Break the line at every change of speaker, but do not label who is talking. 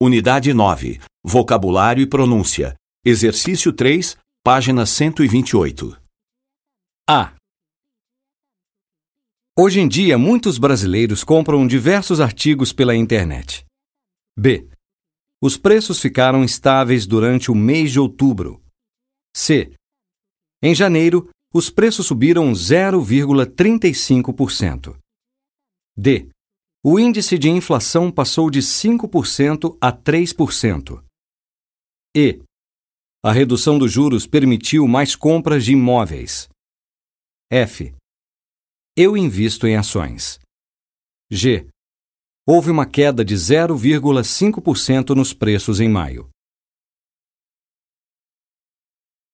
Unidade 9. Vocabulário e pronúncia. Exercício 3, página 128.
A. Hoje em dia, muitos brasileiros compram diversos artigos pela internet. B. Os preços ficaram estáveis durante o mês de outubro. C. Em janeiro, os preços subiram 0,35%. D. O índice de inflação passou de 5% a 3%. E. A redução dos juros permitiu mais compras de imóveis. F. Eu invisto em ações. G. Houve uma queda de 0,5% nos preços em maio.